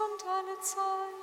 und alle Zeit.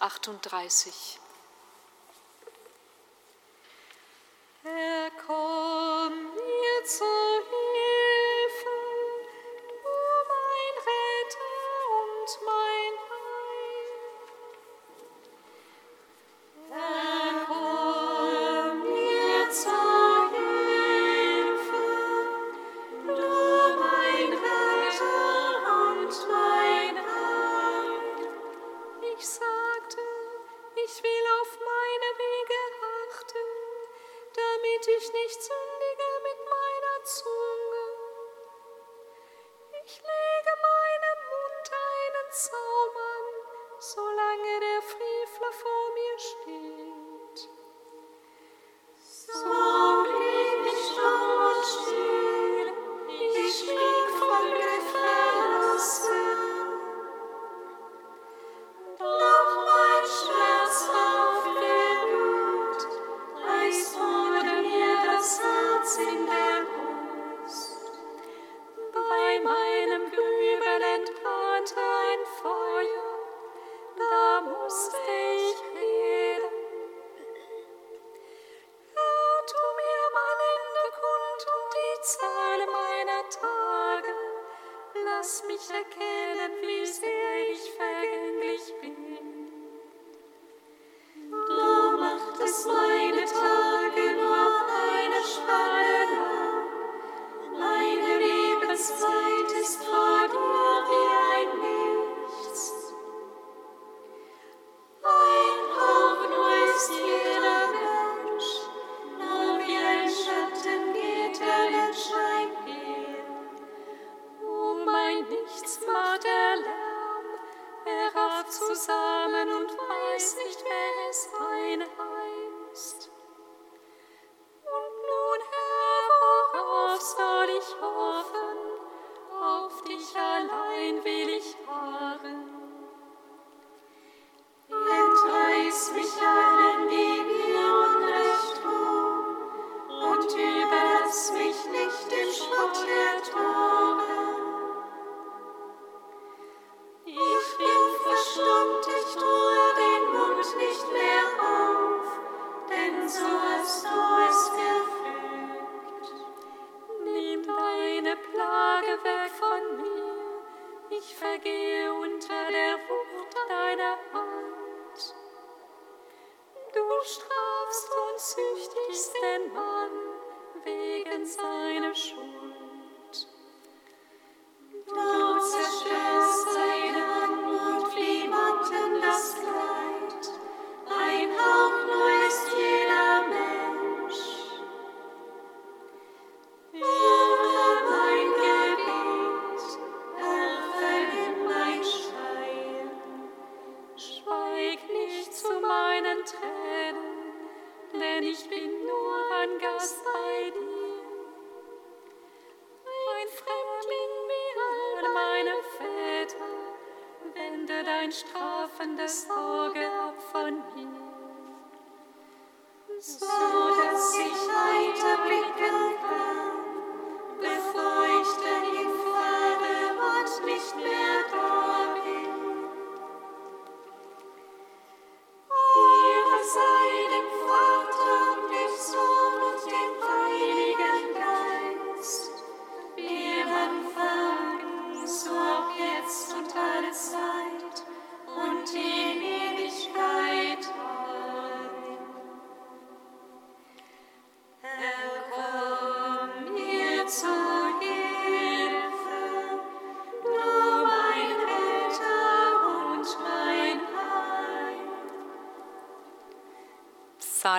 Psalm 38.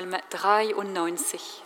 Psalm 93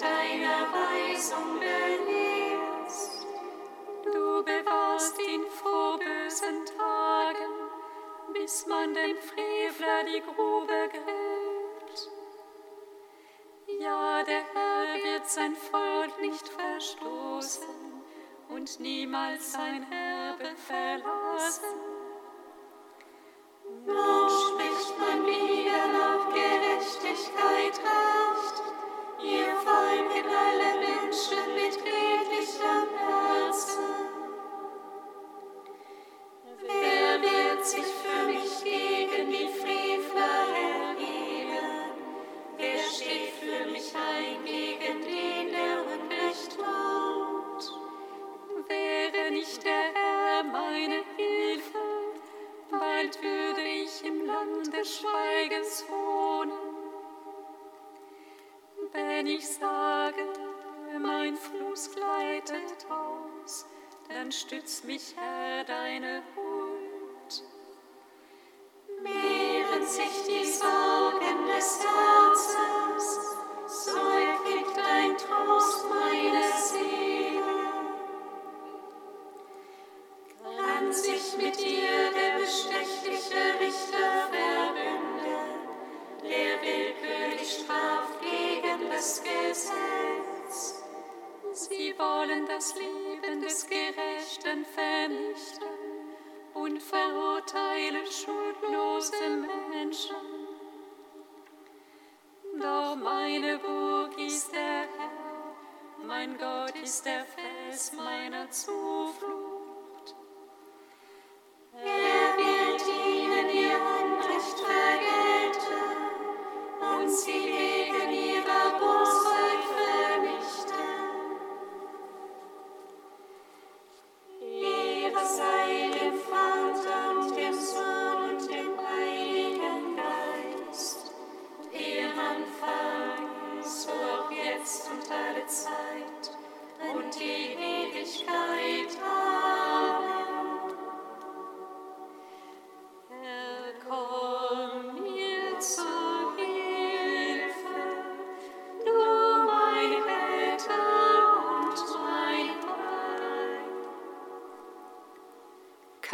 deiner Weisung belehrst. Du bewahrst ihn vor bösen Tagen, bis man dem Frevler die Grube gräbt. Ja, der Herr wird sein Volk nicht verstoßen und niemals sein Erbe verlassen.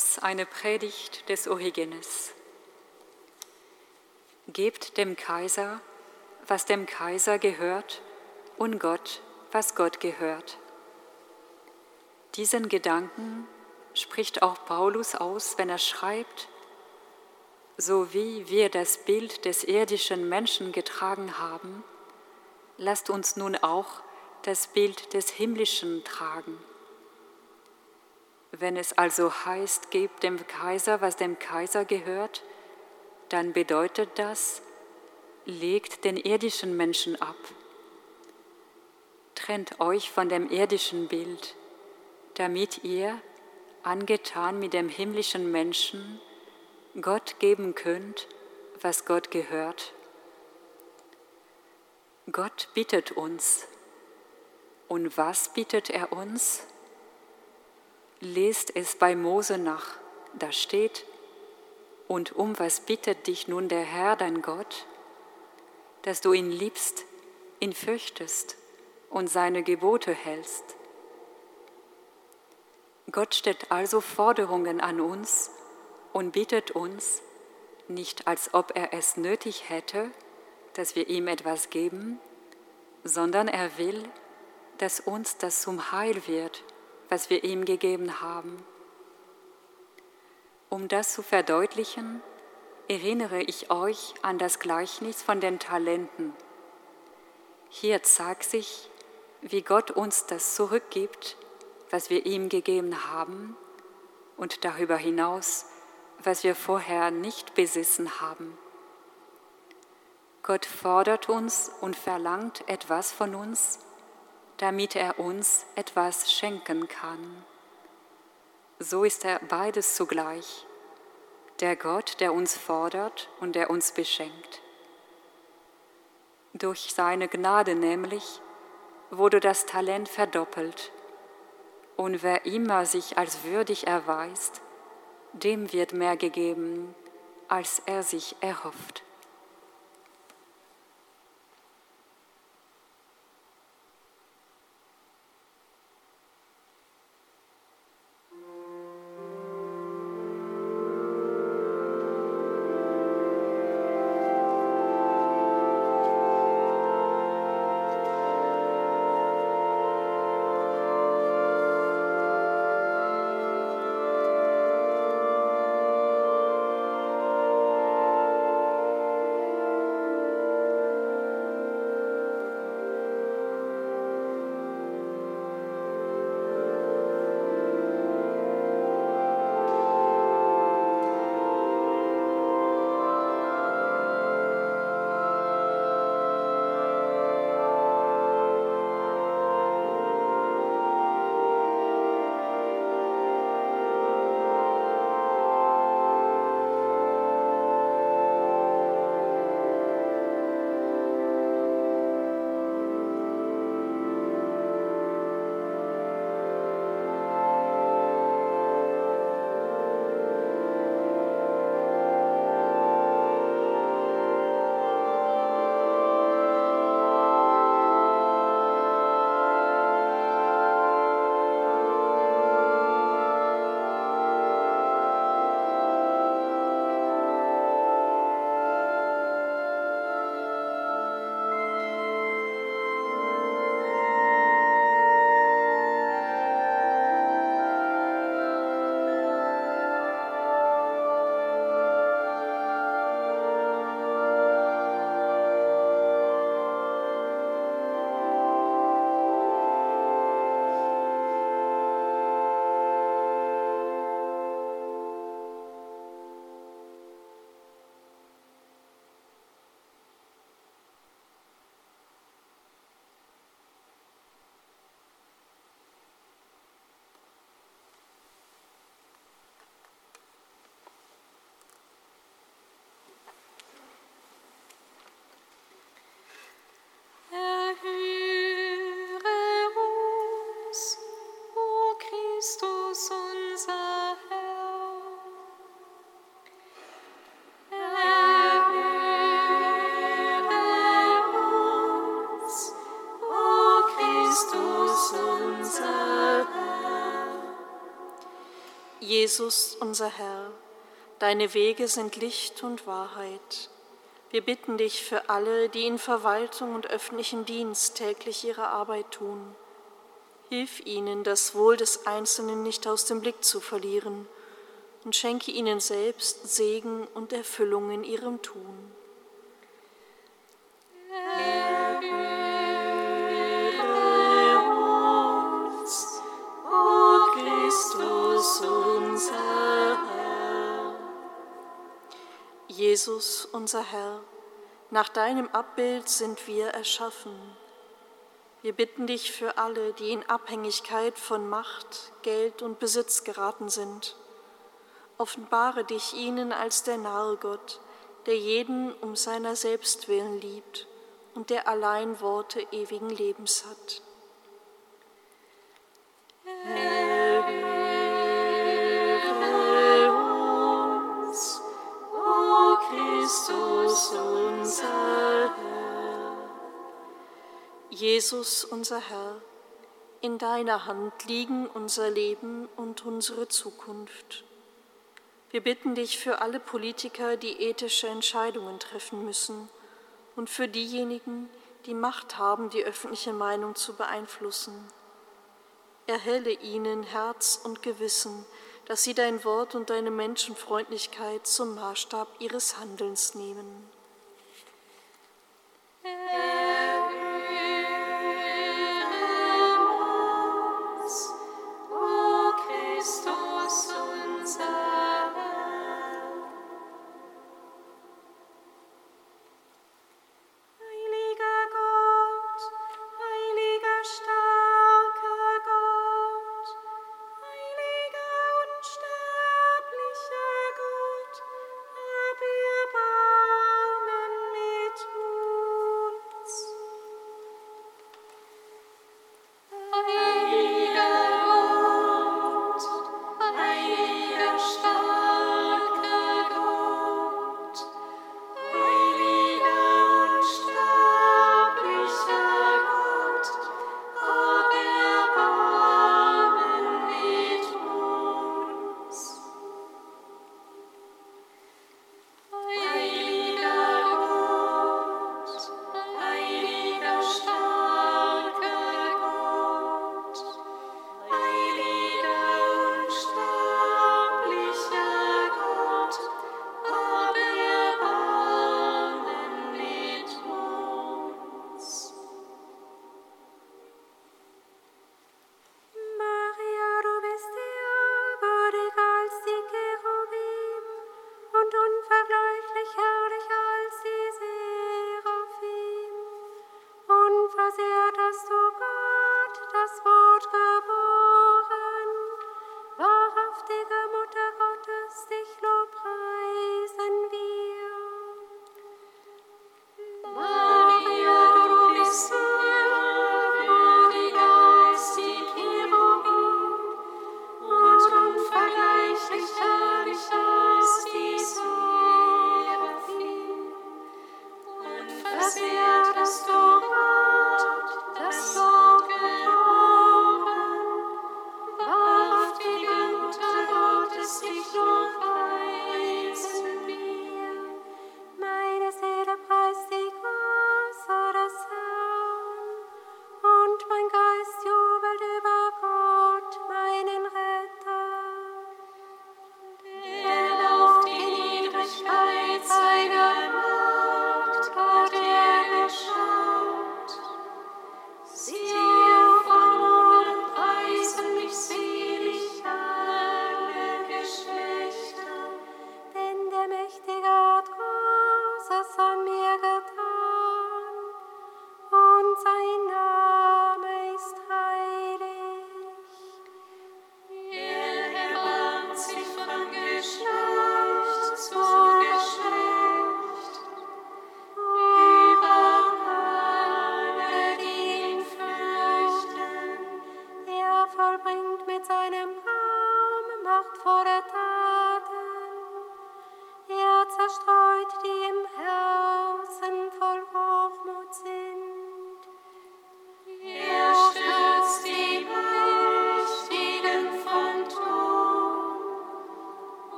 Aus einer Predigt des Origenes. Gebt dem Kaiser, was dem Kaiser gehört, und Gott, was Gott gehört. Diesen Gedanken spricht auch Paulus aus, wenn er schreibt, so wie wir das Bild des irdischen Menschen getragen haben, lasst uns nun auch das Bild des himmlischen tragen. Wenn es also heißt, gebt dem Kaiser, was dem Kaiser gehört, dann bedeutet das, legt den irdischen Menschen ab. Trennt euch von dem irdischen Bild, damit ihr, angetan mit dem himmlischen Menschen, Gott geben könnt, was Gott gehört. Gott bittet uns. Und was bittet er uns? Lest es bei Mose nach, da steht, und um was bittet dich nun der Herr, dein Gott? Dass du ihn liebst, ihn fürchtest und seine Gebote hältst. Gott stellt also Forderungen an uns und bittet uns, nicht als ob er es nötig hätte, dass wir ihm etwas geben, sondern er will, dass uns das zum Heil wird, was wir ihm gegeben haben. Um das zu verdeutlichen, erinnere ich euch an das Gleichnis von den Talenten. Hier zeigt sich, wie Gott uns das zurückgibt, was wir ihm gegeben haben und darüber hinaus, was wir vorher nicht besessen haben. Gott fordert uns und verlangt etwas von uns, damit er uns etwas schenken kann so ist er beides zugleich, der Gott, der uns fordert und der uns beschenkt. Durch seine Gnade nämlich wurde das Talent verdoppelt, und wer immer sich als würdig erweist, dem wird mehr gegeben, als er sich erhofft. Jesus, unser Herr, deine Wege sind Licht und Wahrheit. Wir bitten dich für alle, die in Verwaltung und öffentlichen Dienst täglich ihre Arbeit tun. Hilf ihnen, das Wohl des Einzelnen nicht aus dem Blick zu verlieren und schenke ihnen selbst Segen und Erfüllung in ihrem Tun. Jesus, unser Herr, nach deinem Abbild sind wir erschaffen. Wir bitten dich für alle, die in Abhängigkeit von Macht, Geld und Besitz geraten sind. Offenbare dich ihnen als der nahe Gott, der jeden um seiner selbst willen liebt und der allein Worte ewigen Lebens hat. Christus, unser Herr. Jesus, unser Herr, in deiner Hand liegen unser Leben und unsere Zukunft. Wir bitten dich für alle Politiker, die ethische Entscheidungen treffen müssen und für diejenigen, die Macht haben, die öffentliche Meinung zu beeinflussen. Erhelle ihnen Herz und Gewissen, dass sie dein Wort und deine Menschenfreundlichkeit zum Maßstab ihres Handelns nehmen.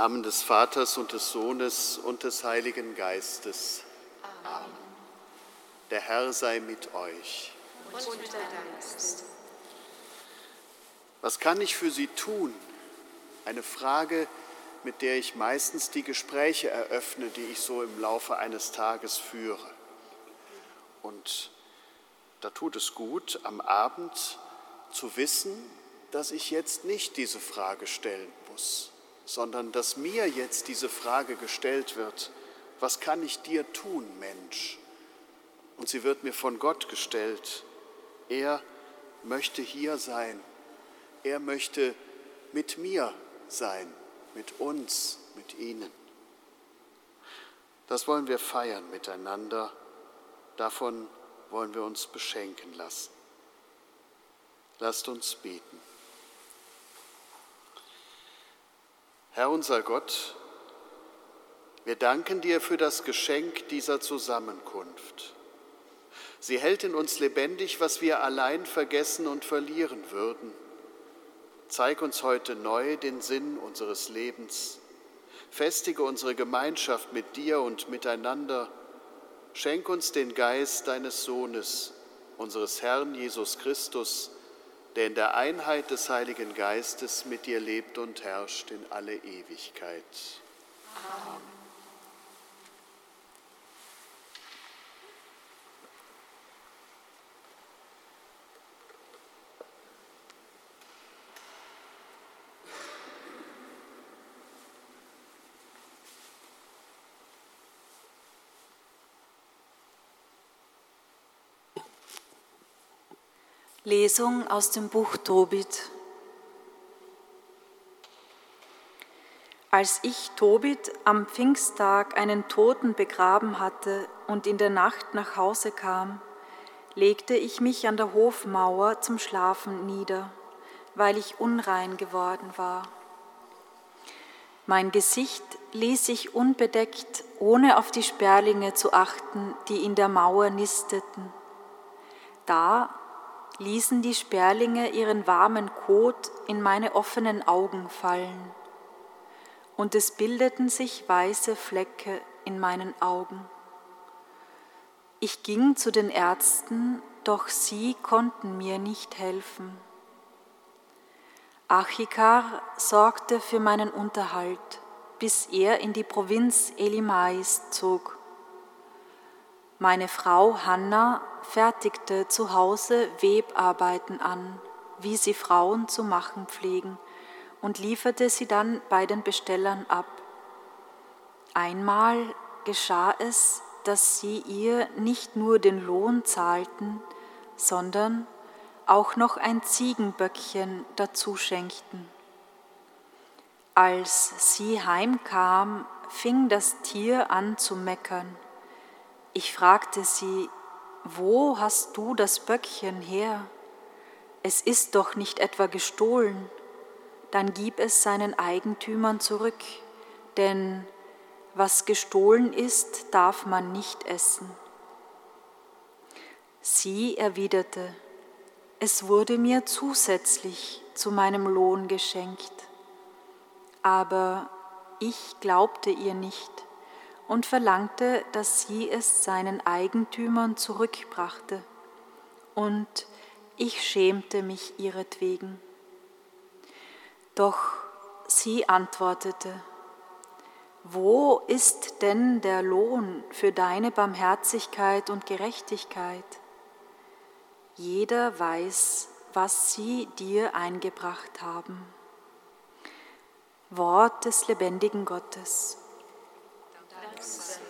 Namen des Vaters und des Sohnes und des Heiligen Geistes. Amen. Der Herr sei mit euch. Und mit deinem Geist. Was kann ich für Sie tun? Eine Frage, mit der ich meistens die Gespräche eröffne, die ich so im Laufe eines Tages führe. Und da tut es gut, am Abend zu wissen, dass ich jetzt nicht diese Frage stellen muss sondern dass mir jetzt diese Frage gestellt wird, was kann ich dir tun, Mensch? Und sie wird mir von Gott gestellt. Er möchte hier sein. Er möchte mit mir sein, mit uns, mit Ihnen. Das wollen wir feiern miteinander. Davon wollen wir uns beschenken lassen. Lasst uns beten. Herr unser Gott, wir danken dir für das Geschenk dieser Zusammenkunft. Sie hält in uns lebendig, was wir allein vergessen und verlieren würden. Zeig uns heute neu den Sinn unseres Lebens. Festige unsere Gemeinschaft mit dir und miteinander. Schenk uns den Geist deines Sohnes, unseres Herrn Jesus Christus, der in der Einheit des Heiligen Geistes mit dir lebt und herrscht in alle Ewigkeit. Amen. Lesung aus dem Buch Tobit. Als ich Tobit am Pfingsttag einen Toten begraben hatte und in der Nacht nach Hause kam, legte ich mich an der Hofmauer zum Schlafen nieder, weil ich unrein geworden war. Mein Gesicht ließ ich unbedeckt, ohne auf die Sperlinge zu achten, die in der Mauer nisteten. Da ließen die Sperlinge ihren warmen Kot in meine offenen Augen fallen, und es bildeten sich weiße Flecke in meinen Augen. Ich ging zu den Ärzten, doch sie konnten mir nicht helfen. Achikar sorgte für meinen Unterhalt, bis er in die Provinz Elimais zog. Meine Frau Hanna fertigte zu Hause Webarbeiten an, wie sie Frauen zu machen pflegen, und lieferte sie dann bei den Bestellern ab. Einmal geschah es, dass sie ihr nicht nur den Lohn zahlten, sondern auch noch ein Ziegenböckchen dazu schenkten. Als sie heimkam, fing das Tier an zu meckern. Ich fragte sie, wo hast du das Böckchen her? Es ist doch nicht etwa gestohlen. dann gib es seinen Eigentümern zurück, denn was gestohlen ist, darf man nicht essen. Sie erwiderte, es wurde mir zusätzlich zu meinem Lohn geschenkt. Aber ich glaubte ihr nicht und verlangte, dass sie es seinen Eigentümern zurückbrachte. Und ich schämte mich ihretwegen. Doch sie antwortete, wo ist denn der Lohn für deine Barmherzigkeit und Gerechtigkeit? Jeder weiß, was sie dir eingebracht haben. Wort des lebendigen Gottes. Dank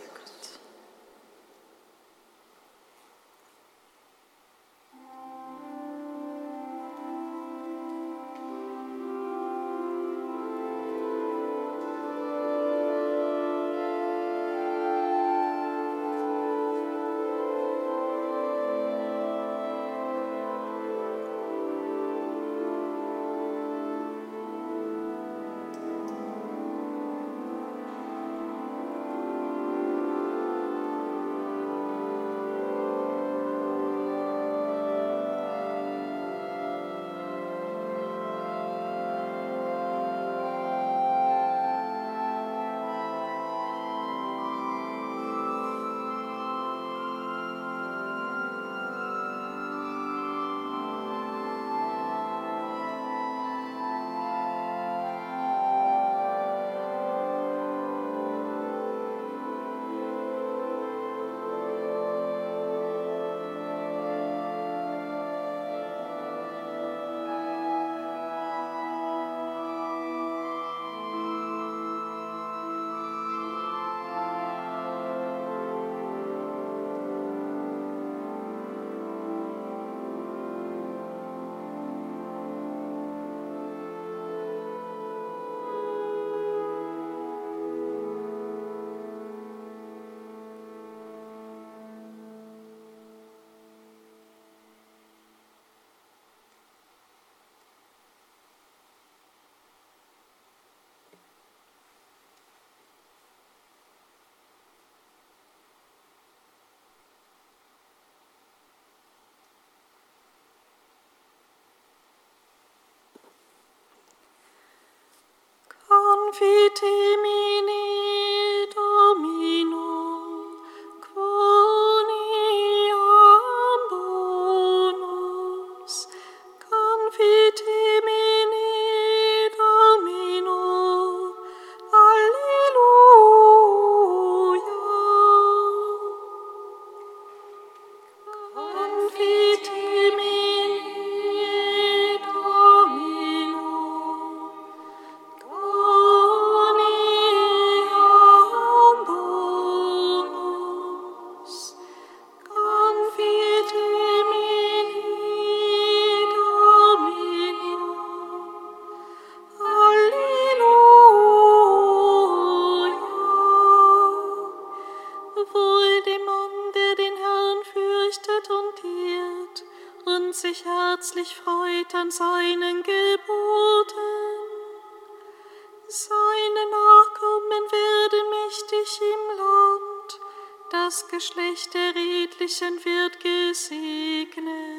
Vitae sich herzlich freut an seinen Geboten. Seine Nachkommen werden mächtig im Land, das Geschlecht der Redlichen wird gesegnet.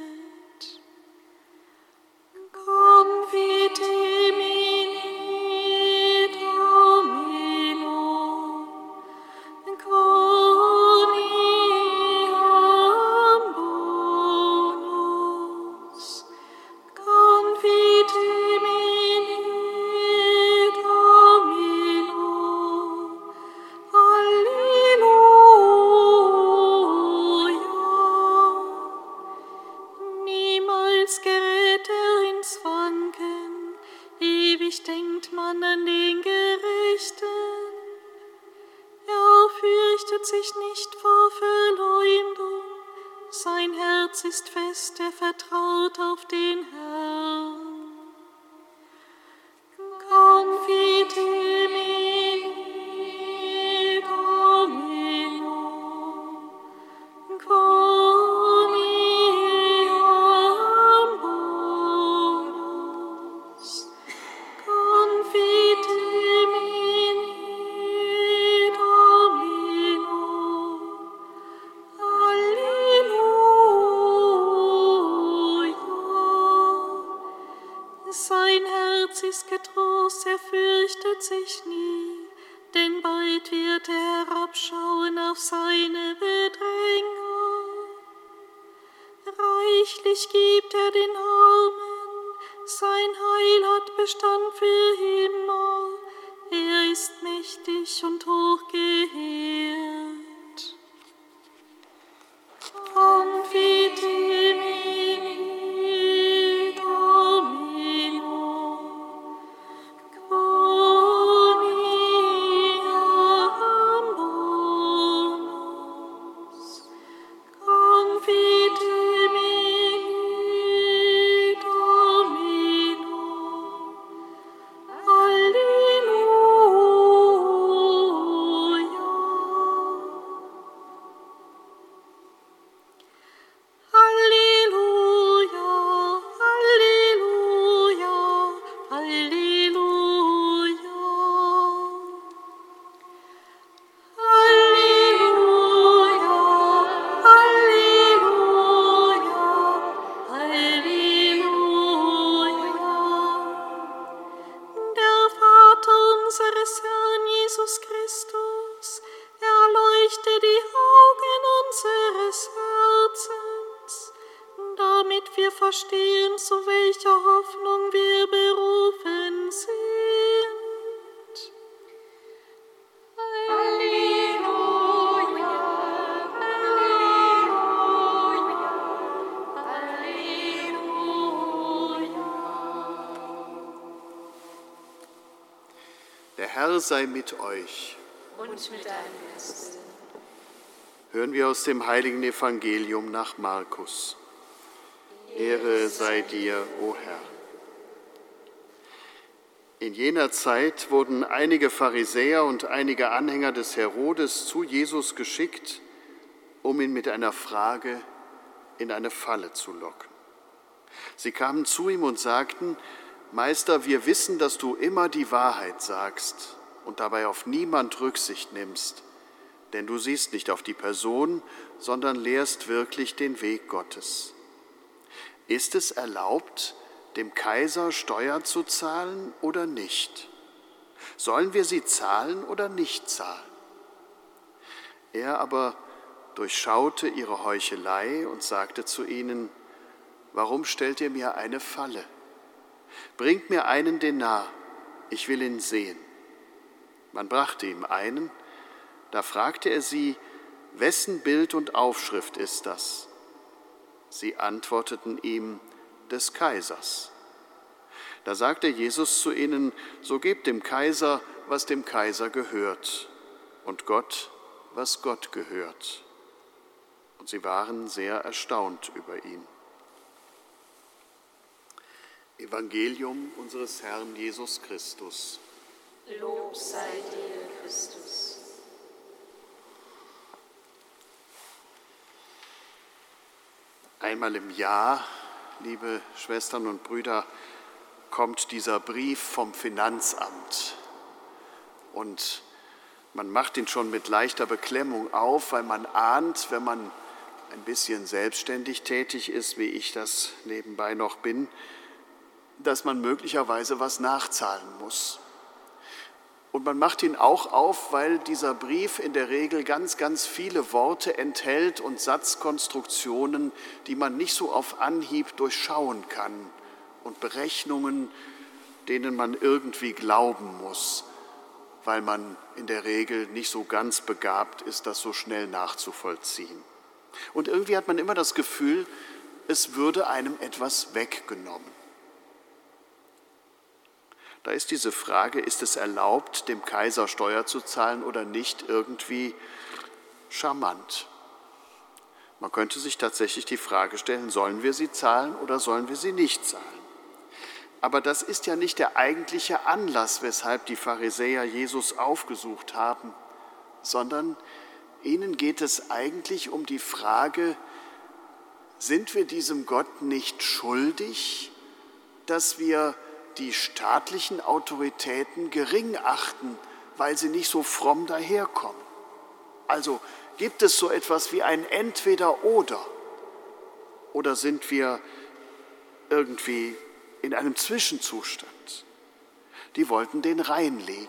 Sei mit euch. Und mit deinem Geist. Hören wir aus dem heiligen Evangelium nach Markus. Ehre sei dir, o Herr. In jener Zeit wurden einige Pharisäer und einige Anhänger des Herodes zu Jesus geschickt, um ihn mit einer Frage in eine Falle zu locken. Sie kamen zu ihm und sagten, Meister, wir wissen, dass du immer die Wahrheit sagst und dabei auf niemand Rücksicht nimmst, denn du siehst nicht auf die Person, sondern lehrst wirklich den Weg Gottes. Ist es erlaubt, dem Kaiser Steuer zu zahlen oder nicht? Sollen wir sie zahlen oder nicht zahlen? Er aber durchschaute ihre Heuchelei und sagte zu ihnen, Warum stellt ihr mir eine Falle? Bringt mir einen Denar, ich will ihn sehen. Man brachte ihm einen, da fragte er sie, wessen Bild und Aufschrift ist das? Sie antworteten ihm, des Kaisers. Da sagte Jesus zu ihnen, so gebt dem Kaiser, was dem Kaiser gehört, und Gott, was Gott gehört. Und sie waren sehr erstaunt über ihn. Evangelium unseres Herrn Jesus Christus. Lob sei dir, Christus. Einmal im Jahr, liebe Schwestern und Brüder, kommt dieser Brief vom Finanzamt. Und man macht ihn schon mit leichter Beklemmung auf, weil man ahnt, wenn man ein bisschen selbstständig tätig ist, wie ich das nebenbei noch bin, dass man möglicherweise was nachzahlen muss. Und man macht ihn auch auf, weil dieser Brief in der Regel ganz, ganz viele Worte enthält und Satzkonstruktionen, die man nicht so auf Anhieb durchschauen kann und Berechnungen, denen man irgendwie glauben muss, weil man in der Regel nicht so ganz begabt ist, das so schnell nachzuvollziehen. Und irgendwie hat man immer das Gefühl, es würde einem etwas weggenommen. Da ist diese Frage, ist es erlaubt, dem Kaiser Steuer zu zahlen oder nicht, irgendwie charmant. Man könnte sich tatsächlich die Frage stellen, sollen wir sie zahlen oder sollen wir sie nicht zahlen? Aber das ist ja nicht der eigentliche Anlass, weshalb die Pharisäer Jesus aufgesucht haben, sondern ihnen geht es eigentlich um die Frage, sind wir diesem Gott nicht schuldig, dass wir die staatlichen Autoritäten gering achten, weil sie nicht so fromm daherkommen. Also gibt es so etwas wie ein Entweder-Oder oder sind wir irgendwie in einem Zwischenzustand? Die wollten den reinlegen.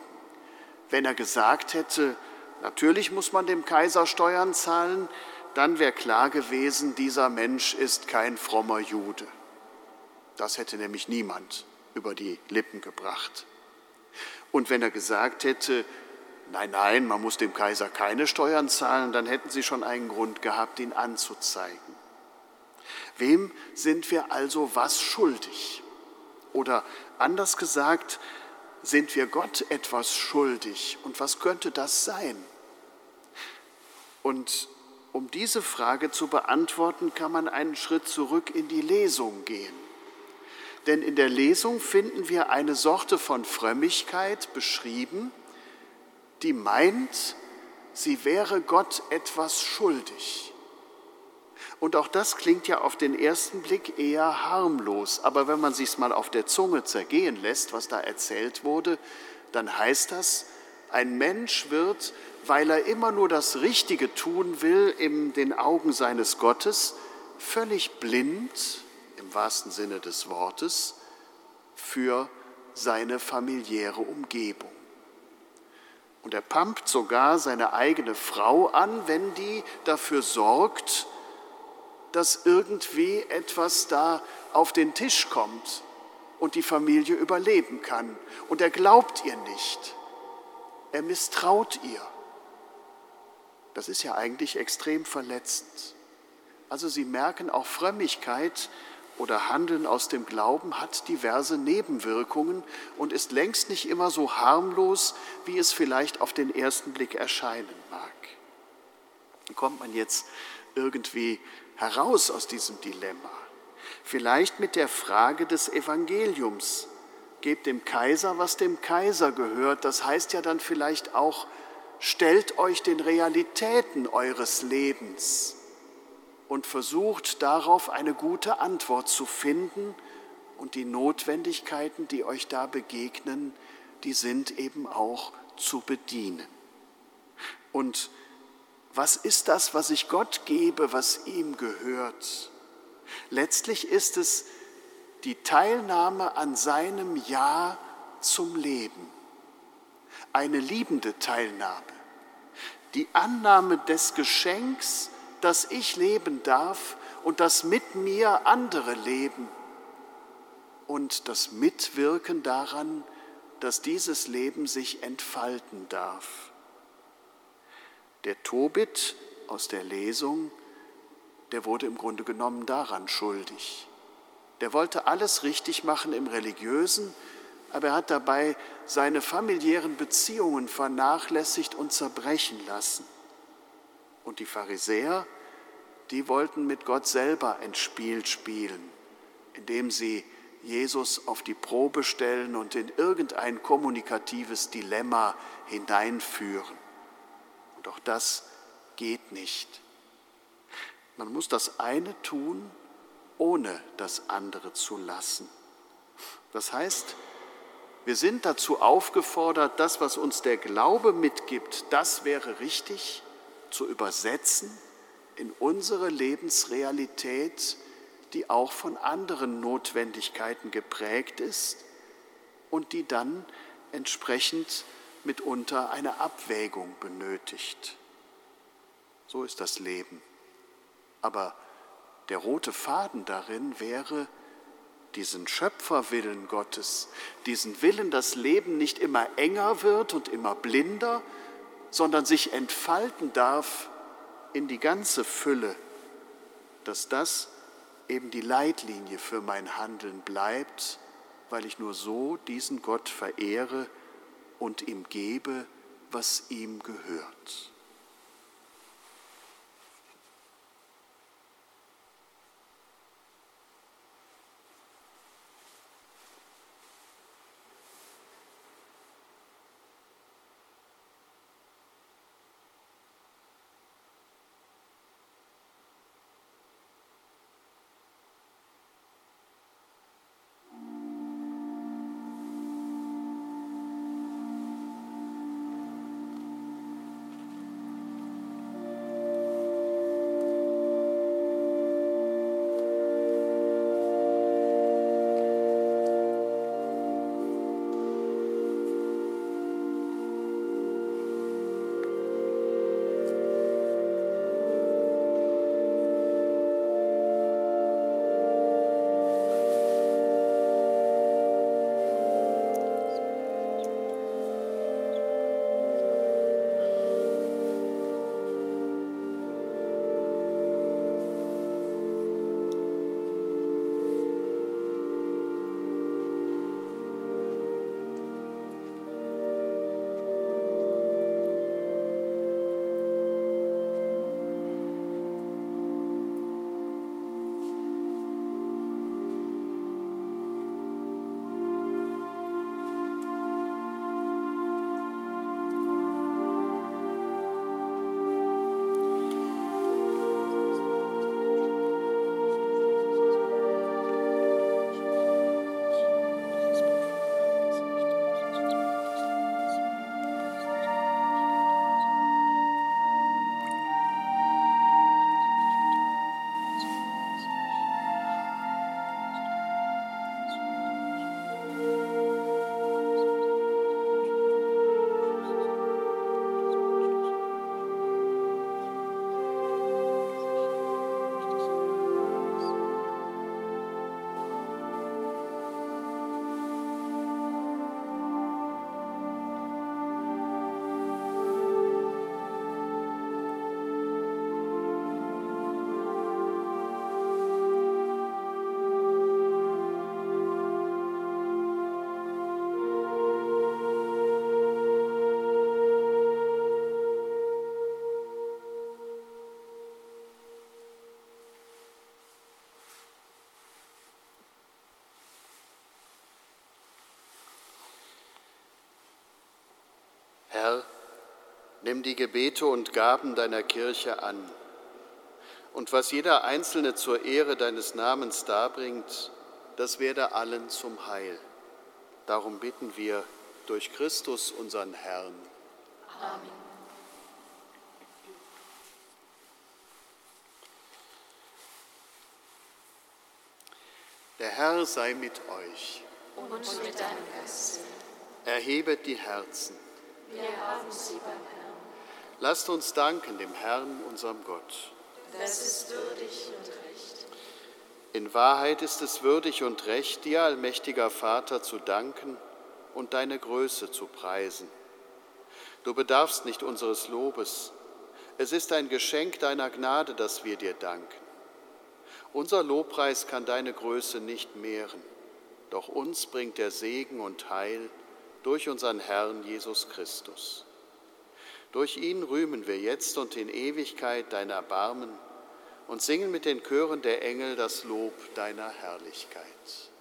Wenn er gesagt hätte, natürlich muss man dem Kaiser Steuern zahlen, dann wäre klar gewesen, dieser Mensch ist kein frommer Jude. Das hätte nämlich niemand über die Lippen gebracht. Und wenn er gesagt hätte, nein, nein, man muss dem Kaiser keine Steuern zahlen, dann hätten sie schon einen Grund gehabt, ihn anzuzeigen. Wem sind wir also was schuldig? Oder anders gesagt, sind wir Gott etwas schuldig? Und was könnte das sein? Und um diese Frage zu beantworten, kann man einen Schritt zurück in die Lesung gehen. Denn in der Lesung finden wir eine Sorte von Frömmigkeit beschrieben, die meint, sie wäre Gott etwas schuldig. Und auch das klingt ja auf den ersten Blick eher harmlos, aber wenn man sich mal auf der Zunge zergehen lässt, was da erzählt wurde, dann heißt das, ein Mensch wird, weil er immer nur das Richtige tun will in den Augen seines Gottes, völlig blind im wahrsten Sinne des Wortes für seine familiäre Umgebung. Und er pumpt sogar seine eigene Frau an, wenn die dafür sorgt, dass irgendwie etwas da auf den Tisch kommt und die Familie überleben kann. Und er glaubt ihr nicht. Er misstraut ihr. Das ist ja eigentlich extrem verletzend. Also Sie merken, auch Frömmigkeit oder Handeln aus dem Glauben hat diverse Nebenwirkungen und ist längst nicht immer so harmlos, wie es vielleicht auf den ersten Blick erscheinen mag. Wie kommt man jetzt irgendwie heraus aus diesem Dilemma? Vielleicht mit der Frage des Evangeliums. Gebt dem Kaiser, was dem Kaiser gehört. Das heißt ja dann vielleicht auch, stellt euch den Realitäten eures Lebens und versucht darauf eine gute Antwort zu finden. Und die Notwendigkeiten, die euch da begegnen, die sind eben auch zu bedienen. Und was ist das, was ich Gott gebe, was ihm gehört? Letztlich ist es die Teilnahme an seinem Ja zum Leben, eine liebende Teilnahme, die Annahme des Geschenks, dass ich leben darf und dass mit mir andere leben und das Mitwirken daran, dass dieses Leben sich entfalten darf. Der Tobit aus der Lesung, der wurde im Grunde genommen daran schuldig. Der wollte alles richtig machen im religiösen, aber er hat dabei seine familiären Beziehungen vernachlässigt und zerbrechen lassen. Und die Pharisäer, die wollten mit Gott selber ein Spiel spielen, indem sie Jesus auf die Probe stellen und in irgendein kommunikatives Dilemma hineinführen. Und auch das geht nicht. Man muss das eine tun, ohne das andere zu lassen. Das heißt, wir sind dazu aufgefordert, das, was uns der Glaube mitgibt, das wäre richtig, zu übersetzen in unsere Lebensrealität, die auch von anderen Notwendigkeiten geprägt ist und die dann entsprechend mitunter eine Abwägung benötigt. So ist das Leben. Aber der rote Faden darin wäre, diesen Schöpferwillen Gottes, diesen Willen, dass Leben nicht immer enger wird und immer blinder, sondern sich entfalten darf in die ganze Fülle, dass das eben die Leitlinie für mein Handeln bleibt, weil ich nur so diesen Gott verehre und ihm gebe, was ihm gehört. Nimm die Gebete und Gaben deiner Kirche an. Und was jeder Einzelne zur Ehre deines Namens darbringt, das werde allen zum Heil. Darum bitten wir durch Christus unseren Herrn. Amen. Der Herr sei mit euch. Und mit deinem Geist. Erhebet die Herzen. Wir haben sie beim Herrn. Lasst uns danken dem Herrn, unserem Gott. Das ist würdig und recht. In Wahrheit ist es würdig und recht, dir, allmächtiger Vater, zu danken und deine Größe zu preisen. Du bedarfst nicht unseres Lobes. Es ist ein Geschenk deiner Gnade, dass wir dir danken. Unser Lobpreis kann deine Größe nicht mehren, doch uns bringt der Segen und Heil durch unseren Herrn Jesus Christus. Durch ihn rühmen wir jetzt und in Ewigkeit dein Erbarmen und singen mit den Chören der Engel das Lob deiner Herrlichkeit.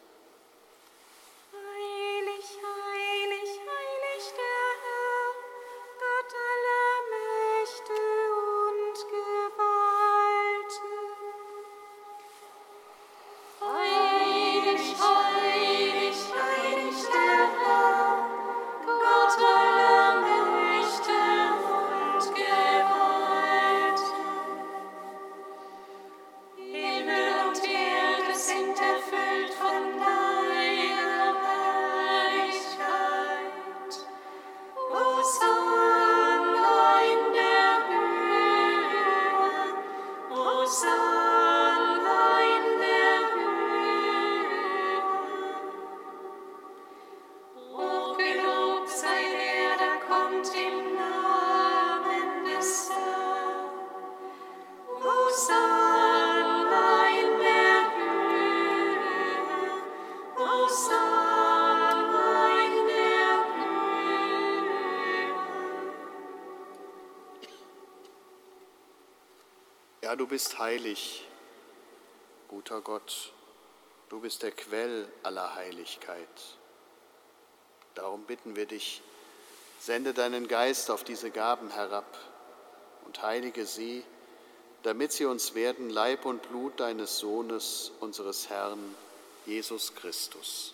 Bist heilig, guter Gott. Du bist der Quell aller Heiligkeit. Darum bitten wir dich, sende deinen Geist auf diese Gaben herab und heilige sie, damit sie uns werden Leib und Blut deines Sohnes, unseres Herrn Jesus Christus.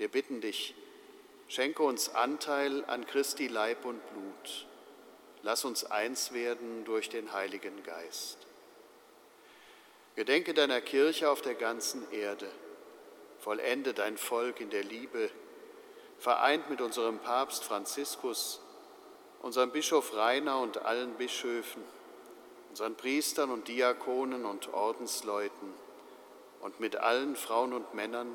Wir bitten dich, schenke uns Anteil an Christi Leib und Blut. Lass uns eins werden durch den Heiligen Geist. Gedenke deiner Kirche auf der ganzen Erde. Vollende dein Volk in der Liebe, vereint mit unserem Papst Franziskus, unserem Bischof Rainer und allen Bischöfen, unseren Priestern und Diakonen und Ordensleuten und mit allen Frauen und Männern,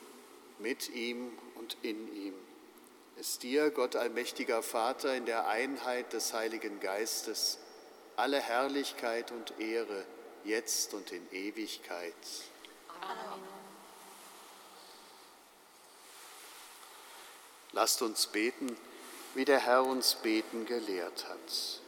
mit ihm und in ihm ist dir, Gott allmächtiger Vater, in der Einheit des Heiligen Geistes alle Herrlichkeit und Ehre, jetzt und in Ewigkeit. Amen. Lasst uns beten, wie der Herr uns beten gelehrt hat.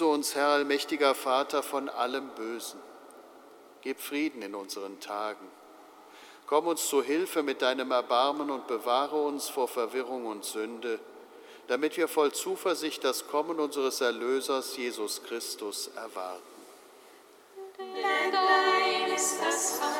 Erlöse uns, Herr allmächtiger Vater, von allem Bösen. Gib Frieden in unseren Tagen. Komm uns zu Hilfe mit deinem Erbarmen und bewahre uns vor Verwirrung und Sünde, damit wir voll Zuversicht das Kommen unseres Erlösers Jesus Christus erwarten. Denn dein ist das Reich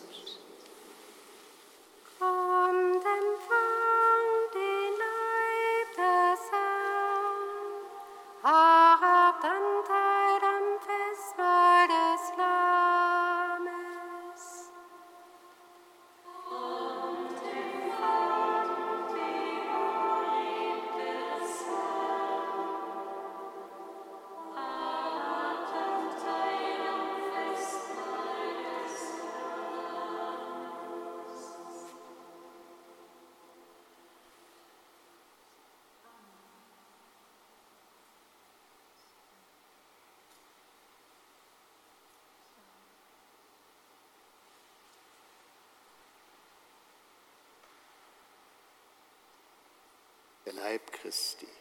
Christi.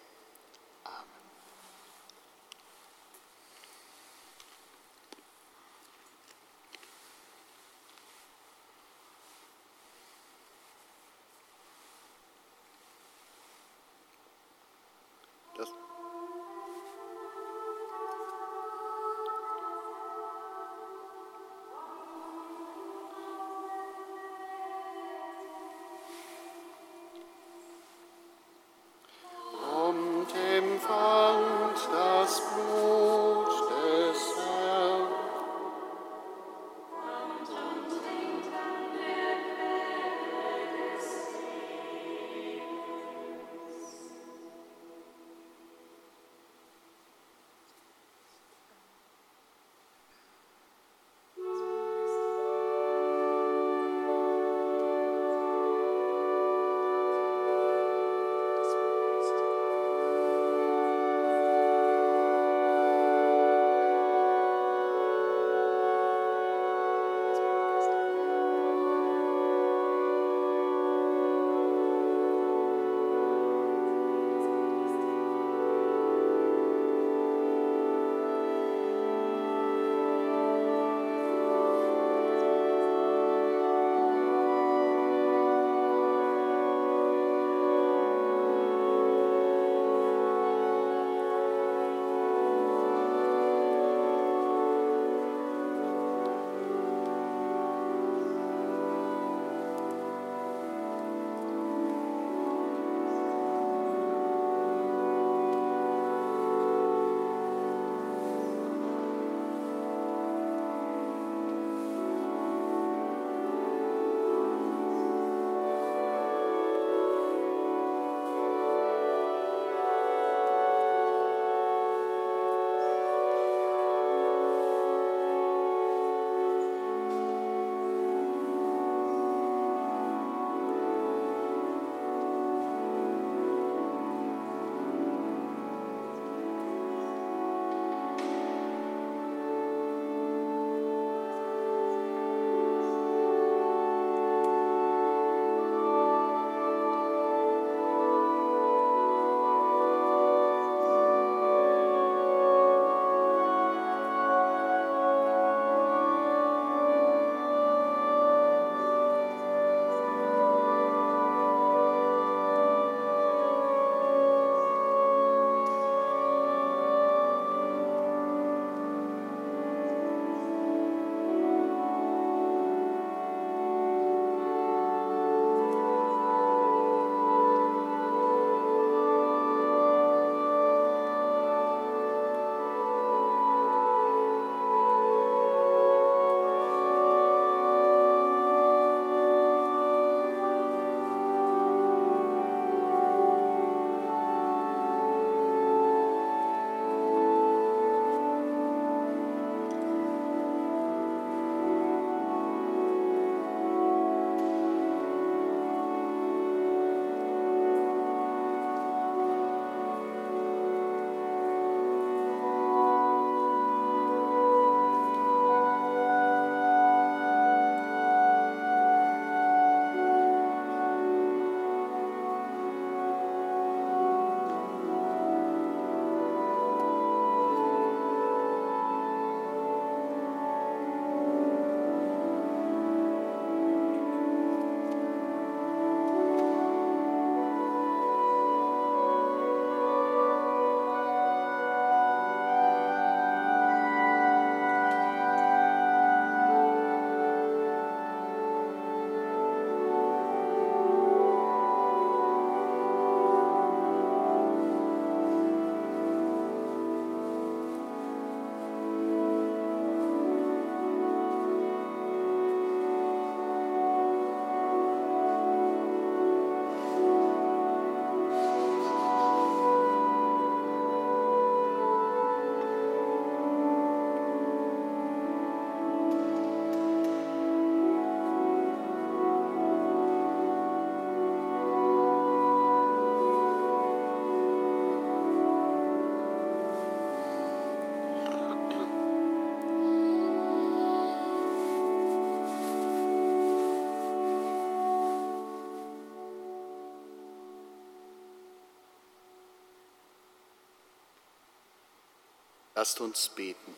Lasst uns beten.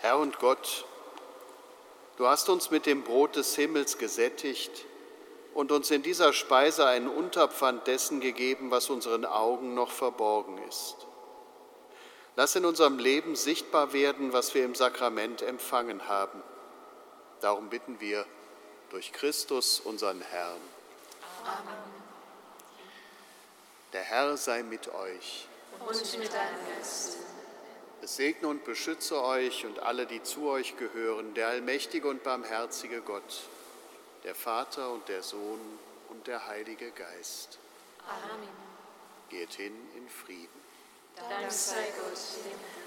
Herr und Gott, du hast uns mit dem Brot des Himmels gesättigt und uns in dieser Speise einen Unterpfand dessen gegeben, was unseren Augen noch verborgen ist. Lass in unserem Leben sichtbar werden, was wir im Sakrament empfangen haben. Darum bitten wir durch Christus, unseren Herrn. Amen. Herr sei mit euch. Und mit deinem Geist. Es segne und beschütze euch und alle, die zu euch gehören, der allmächtige und barmherzige Gott, der Vater und der Sohn und der Heilige Geist. Amen. Geht hin in Frieden. Dank sei Gott, dem Herrn.